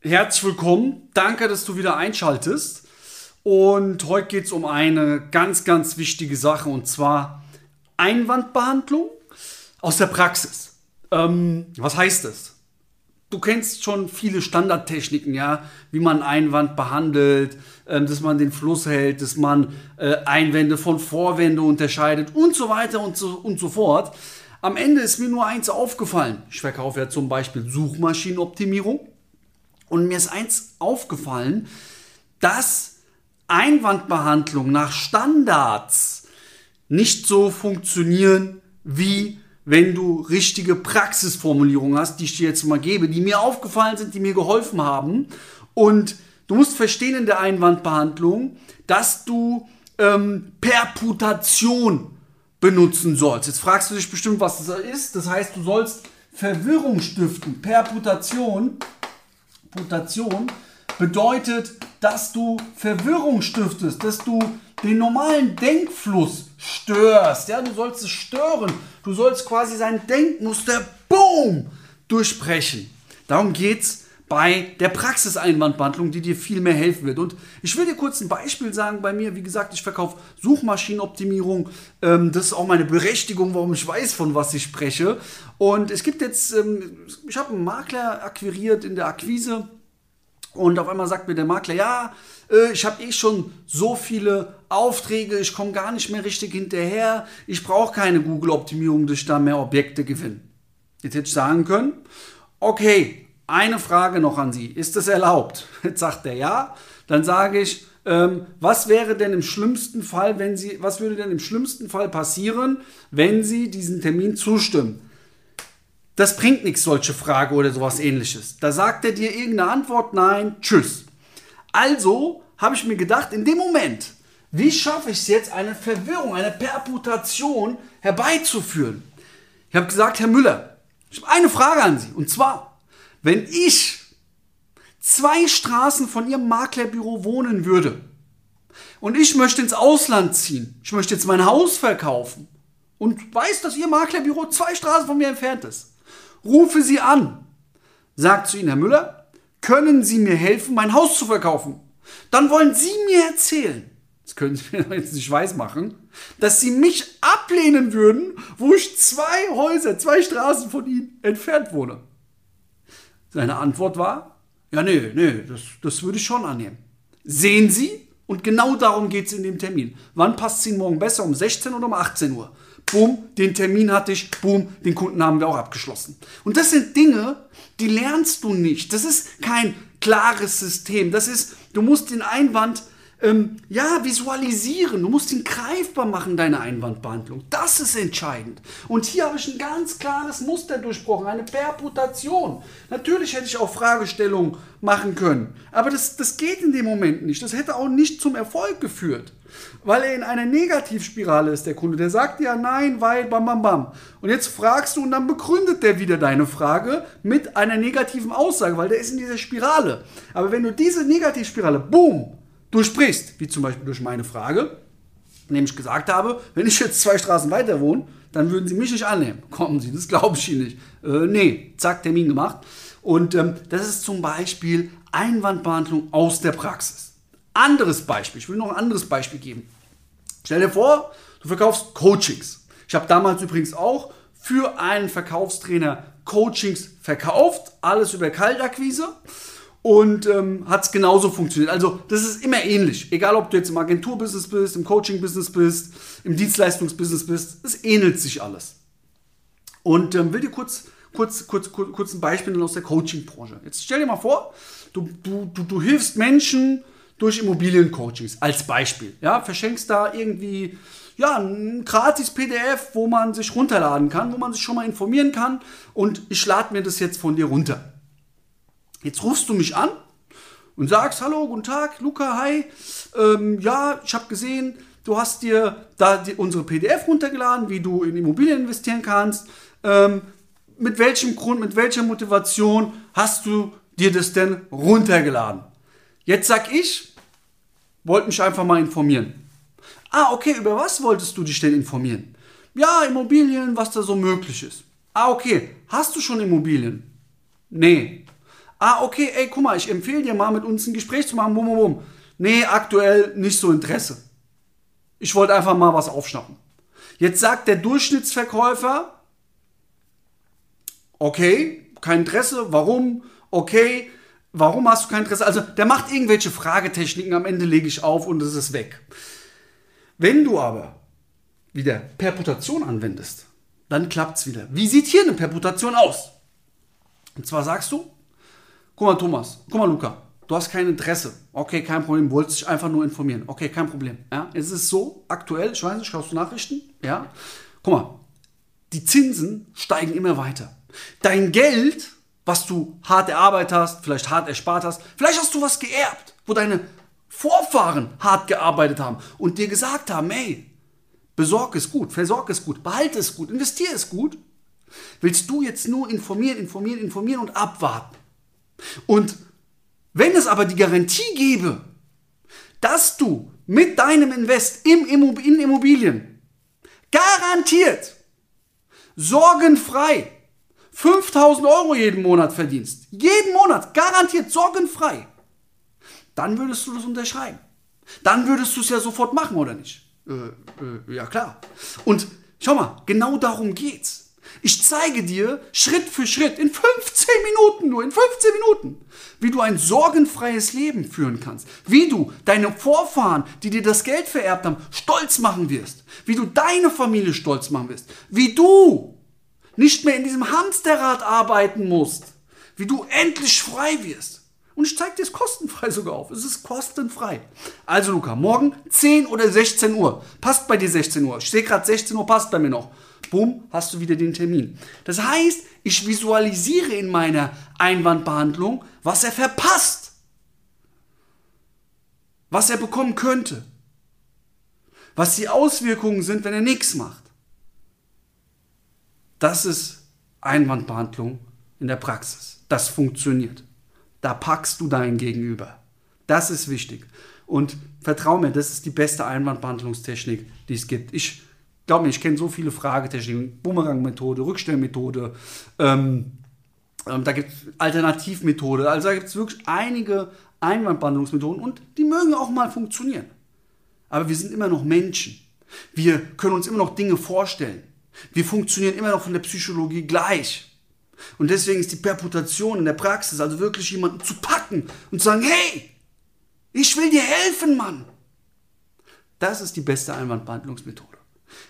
Herzlich willkommen. Danke, dass du wieder einschaltest. Und heute geht es um eine ganz, ganz wichtige Sache und zwar Einwandbehandlung aus der Praxis. Ähm, was heißt das? Du kennst schon viele Standardtechniken, ja, wie man Einwand behandelt, ähm, dass man den Fluss hält, dass man äh, Einwände von Vorwände unterscheidet und so weiter und so, und so fort. Am Ende ist mir nur eins aufgefallen. Ich verkaufe ja zum Beispiel Suchmaschinenoptimierung. Und mir ist eins aufgefallen, dass Einwandbehandlung nach Standards nicht so funktionieren, wie wenn du richtige Praxisformulierungen hast, die ich dir jetzt mal gebe, die mir aufgefallen sind, die mir geholfen haben. Und du musst verstehen in der Einwandbehandlung, dass du ähm, Perputation benutzen sollst. Jetzt fragst du dich bestimmt, was das ist. Das heißt, du sollst Verwirrung stiften. Perputation, Putation bedeutet, dass du Verwirrung stiftest, dass du den normalen Denkfluss störst. Ja, du sollst es stören. Du sollst quasi sein Denkmuster, boom, durchbrechen. Darum geht es bei der Praxiseinwandbehandlung, die dir viel mehr helfen wird. Und ich will dir kurz ein Beispiel sagen bei mir. Wie gesagt, ich verkaufe Suchmaschinenoptimierung. Ähm, das ist auch meine Berechtigung, warum ich weiß, von was ich spreche. Und es gibt jetzt, ähm, ich habe einen Makler akquiriert in der Akquise. Und auf einmal sagt mir der Makler, ja, äh, ich habe eh schon so viele Aufträge, ich komme gar nicht mehr richtig hinterher, ich brauche keine Google-Optimierung, dass ich da mehr Objekte gewinne. Jetzt hätte ich sagen können, okay, eine Frage noch an Sie. Ist das erlaubt? Jetzt sagt er ja. Dann sage ich, ähm, was wäre denn im schlimmsten Fall, wenn Sie, was würde denn im schlimmsten Fall passieren, wenn Sie diesen Termin zustimmen? Das bringt nichts, solche Frage oder sowas ähnliches. Da sagt er dir irgendeine Antwort, nein, tschüss. Also habe ich mir gedacht, in dem Moment, wie schaffe ich es jetzt, eine Verwirrung, eine Perputation herbeizuführen? Ich habe gesagt, Herr Müller, ich habe eine Frage an Sie. Und zwar, wenn ich zwei Straßen von Ihrem Maklerbüro wohnen würde und ich möchte ins Ausland ziehen, ich möchte jetzt mein Haus verkaufen und weiß, dass Ihr Maklerbüro zwei Straßen von mir entfernt ist, rufe Sie an, sagt zu Ihnen, Herr Müller, können Sie mir helfen, mein Haus zu verkaufen? Dann wollen Sie mir erzählen, das können Sie mir jetzt nicht weiß machen, dass Sie mich ablehnen würden, wo ich zwei Häuser, zwei Straßen von Ihnen entfernt wohne. Seine Antwort war, ja, nee, nee, das, das würde ich schon annehmen. Sehen Sie? Und genau darum geht es in dem Termin. Wann passt es Ihnen morgen besser? Um 16 oder um 18 Uhr? Boom, den Termin hatte ich, boom, den Kunden haben wir auch abgeschlossen. Und das sind Dinge, die lernst du nicht. Das ist kein klares System. Das ist, du musst den Einwand ähm, ja, visualisieren. Du musst ihn greifbar machen, deine Einwandbehandlung. Das ist entscheidend. Und hier habe ich ein ganz klares Muster durchbrochen, eine Perputation. Natürlich hätte ich auch Fragestellungen machen können, aber das, das geht in dem Moment nicht. Das hätte auch nicht zum Erfolg geführt. Weil er in einer Negativspirale ist, der Kunde. Der sagt ja nein, weil, bam, bam, bam. Und jetzt fragst du und dann begründet der wieder deine Frage mit einer negativen Aussage, weil der ist in dieser Spirale. Aber wenn du diese Negativspirale, boom, durchbrichst, wie zum Beispiel durch meine Frage, indem ich gesagt habe, wenn ich jetzt zwei Straßen weiter wohne, dann würden Sie mich nicht annehmen. Kommen Sie, das glaube ich Ihnen nicht. Äh, nee, zack, Termin gemacht. Und ähm, das ist zum Beispiel Einwandbehandlung aus der Praxis. Anderes Beispiel, ich will noch ein anderes Beispiel geben. Stell dir vor, du verkaufst Coachings. Ich habe damals übrigens auch für einen Verkaufstrainer Coachings verkauft, alles über Kaltakquise und ähm, hat es genauso funktioniert. Also das ist immer ähnlich. Egal, ob du jetzt im Agenturbusiness bist, im Coaching-Business bist, im Dienstleistungsbusiness bist, es ähnelt sich alles. Und ähm, will dir kurz, kurz, kurz, kurz, kurz ein Beispiel aus der Coaching-Branche. Jetzt stell dir mal vor, du, du, du, du hilfst Menschen durch Immobiliencoachings als Beispiel. Ja, verschenkst da irgendwie ja, ein gratis PDF, wo man sich runterladen kann, wo man sich schon mal informieren kann. Und ich lade mir das jetzt von dir runter. Jetzt rufst du mich an und sagst, hallo, guten Tag, Luca, hi. Ähm, ja, ich habe gesehen, du hast dir da die, unsere PDF runtergeladen, wie du in Immobilien investieren kannst. Ähm, mit welchem Grund, mit welcher Motivation hast du dir das denn runtergeladen? Jetzt sag ich, wollte mich einfach mal informieren. Ah, okay, über was wolltest du dich denn informieren? Ja, Immobilien, was da so möglich ist. Ah, okay, hast du schon Immobilien? Nee. Ah, okay, ey, guck mal, ich empfehle dir mal mit uns ein Gespräch zu machen. Bum, bum, bum. Nee, aktuell nicht so Interesse. Ich wollte einfach mal was aufschnappen. Jetzt sagt der Durchschnittsverkäufer, okay, kein Interesse, warum? Okay, warum hast du kein Interesse? Also der macht irgendwelche Fragetechniken, am Ende lege ich auf und es ist weg. Wenn du aber wieder Perputation anwendest, dann klappt es wieder. Wie sieht hier eine Perputation aus? Und zwar sagst du, guck mal Thomas, guck mal Luca, du hast kein Interesse. Okay, kein Problem, wolltest dich einfach nur informieren. Okay, kein Problem. Ja, es ist so, aktuell, ich weiß nicht, schaust du Nachrichten? Ja, guck mal, die Zinsen steigen immer weiter. Dein Geld, was du hart erarbeitet hast, vielleicht hart erspart hast, vielleicht hast du was geerbt, wo deine Vorfahren hart gearbeitet haben und dir gesagt haben, hey, besorg es gut, versorg es gut, behalte es gut, investiere es gut. Willst du jetzt nur informieren, informieren, informieren und abwarten? Und wenn es aber die Garantie gäbe, dass du mit deinem Invest im Immob in Immobilien garantiert, sorgenfrei 5000 Euro jeden Monat verdienst, jeden Monat garantiert sorgenfrei, dann würdest du das unterschreiben. Dann würdest du es ja sofort machen, oder nicht? Äh, äh, ja, klar. Und schau mal, genau darum geht's. Ich zeige dir Schritt für Schritt, in 15 Minuten nur, in 15 Minuten, wie du ein sorgenfreies Leben führen kannst. Wie du deine Vorfahren, die dir das Geld vererbt haben, stolz machen wirst. Wie du deine Familie stolz machen wirst. Wie du nicht mehr in diesem Hamsterrad arbeiten musst. Wie du endlich frei wirst. Und ich zeige dir es kostenfrei sogar auf. Es ist kostenfrei. Also Luca, morgen 10 oder 16 Uhr. Passt bei dir 16 Uhr. Ich sehe gerade 16 Uhr, passt bei mir noch. Bumm, hast du wieder den Termin. Das heißt, ich visualisiere in meiner Einwandbehandlung, was er verpasst. Was er bekommen könnte. Was die Auswirkungen sind, wenn er nichts macht. Das ist Einwandbehandlung in der Praxis. Das funktioniert. Da packst du dein Gegenüber. Das ist wichtig. Und vertrau mir, das ist die beste Einwandbehandlungstechnik, die es gibt. Ich glaube mir, ich kenne so viele Fragetechniken, Bumerang-Methode, Rückstellmethode, ähm, ähm, da gibt es Alternativmethode, also da gibt es wirklich einige Einwandbehandlungsmethoden und die mögen auch mal funktionieren. Aber wir sind immer noch Menschen. Wir können uns immer noch Dinge vorstellen. Wir funktionieren immer noch von der Psychologie gleich. Und deswegen ist die Perputation in der Praxis, also wirklich jemanden zu packen und zu sagen, hey, ich will dir helfen, Mann. Das ist die beste Einwandbehandlungsmethode.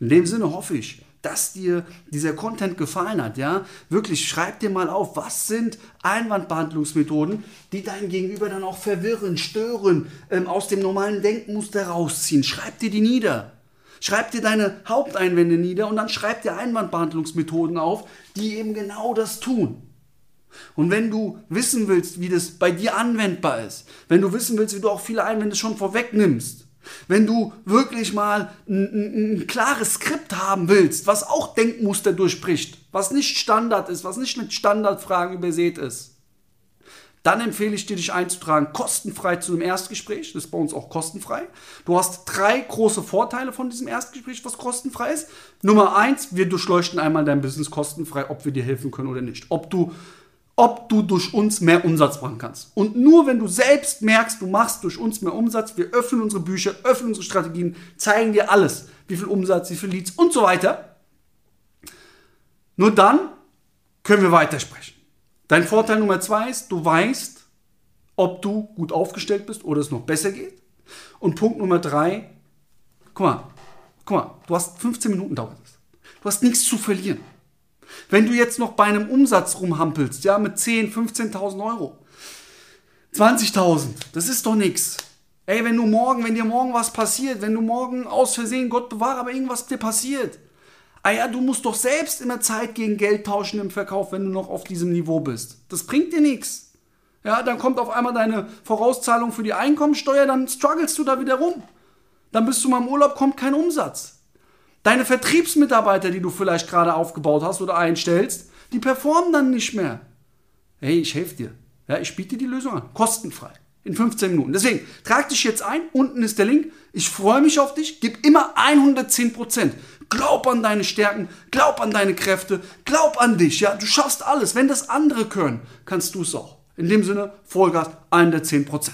In dem Sinne hoffe ich, dass dir dieser Content gefallen hat, ja? Wirklich, schreib dir mal auf, was sind Einwandbehandlungsmethoden, die dein Gegenüber dann auch verwirren, stören, ähm, aus dem normalen Denkmuster rausziehen. Schreib dir die nieder. Schreib dir deine Haupteinwände nieder und dann schreib dir Einwandbehandlungsmethoden auf, die eben genau das tun. Und wenn du wissen willst, wie das bei dir anwendbar ist, wenn du wissen willst, wie du auch viele Einwände schon vorwegnimmst, wenn du wirklich mal ein, ein, ein, klares Skript haben willst, was auch Denkmuster durchbricht, was nicht Standard ist, was nicht mit Standardfragen übersät ist, dann empfehle ich dir, dich einzutragen, kostenfrei zu einem Erstgespräch. Das ist bei uns auch kostenfrei. Du hast drei große Vorteile von diesem Erstgespräch, was kostenfrei ist. Nummer eins, wir durchleuchten einmal dein Business kostenfrei, ob wir dir helfen können oder nicht. Ob du, ob du durch uns mehr Umsatz machen kannst. Und nur wenn du selbst merkst, du machst durch uns mehr Umsatz, wir öffnen unsere Bücher, öffnen unsere Strategien, zeigen dir alles. Wie viel Umsatz, wie viel Leads und so weiter. Nur dann können wir weitersprechen. Dein Vorteil Nummer zwei ist, du weißt, ob du gut aufgestellt bist oder es noch besser geht. Und Punkt Nummer drei, guck mal, guck mal, du hast 15 Minuten dauert es. Du hast nichts zu verlieren. Wenn du jetzt noch bei einem Umsatz rumhampelst, ja, mit 10, 15.000 Euro, 20.000, das ist doch nichts. Ey, wenn du morgen, wenn dir morgen was passiert, wenn du morgen aus Versehen, Gott bewahre, aber irgendwas dir passiert, Ah ja, du musst doch selbst immer Zeit gegen Geld tauschen im Verkauf, wenn du noch auf diesem Niveau bist. Das bringt dir nichts. Ja, dann kommt auf einmal deine Vorauszahlung für die Einkommensteuer, dann strugglest du da wieder rum. Dann bist du mal im Urlaub, kommt kein Umsatz. Deine Vertriebsmitarbeiter, die du vielleicht gerade aufgebaut hast oder einstellst, die performen dann nicht mehr. Hey, ich helfe dir. Ja, ich biete dir die Lösung an. Kostenfrei. In 15 Minuten. Deswegen, trag dich jetzt ein. Unten ist der Link. Ich freue mich auf dich. Gib immer 110 Prozent. Glaub an deine Stärken, glaub an deine Kräfte, glaub an dich. Ja, du schaffst alles. Wenn das andere können, kannst du es auch. In dem Sinne, Vollgas 110%.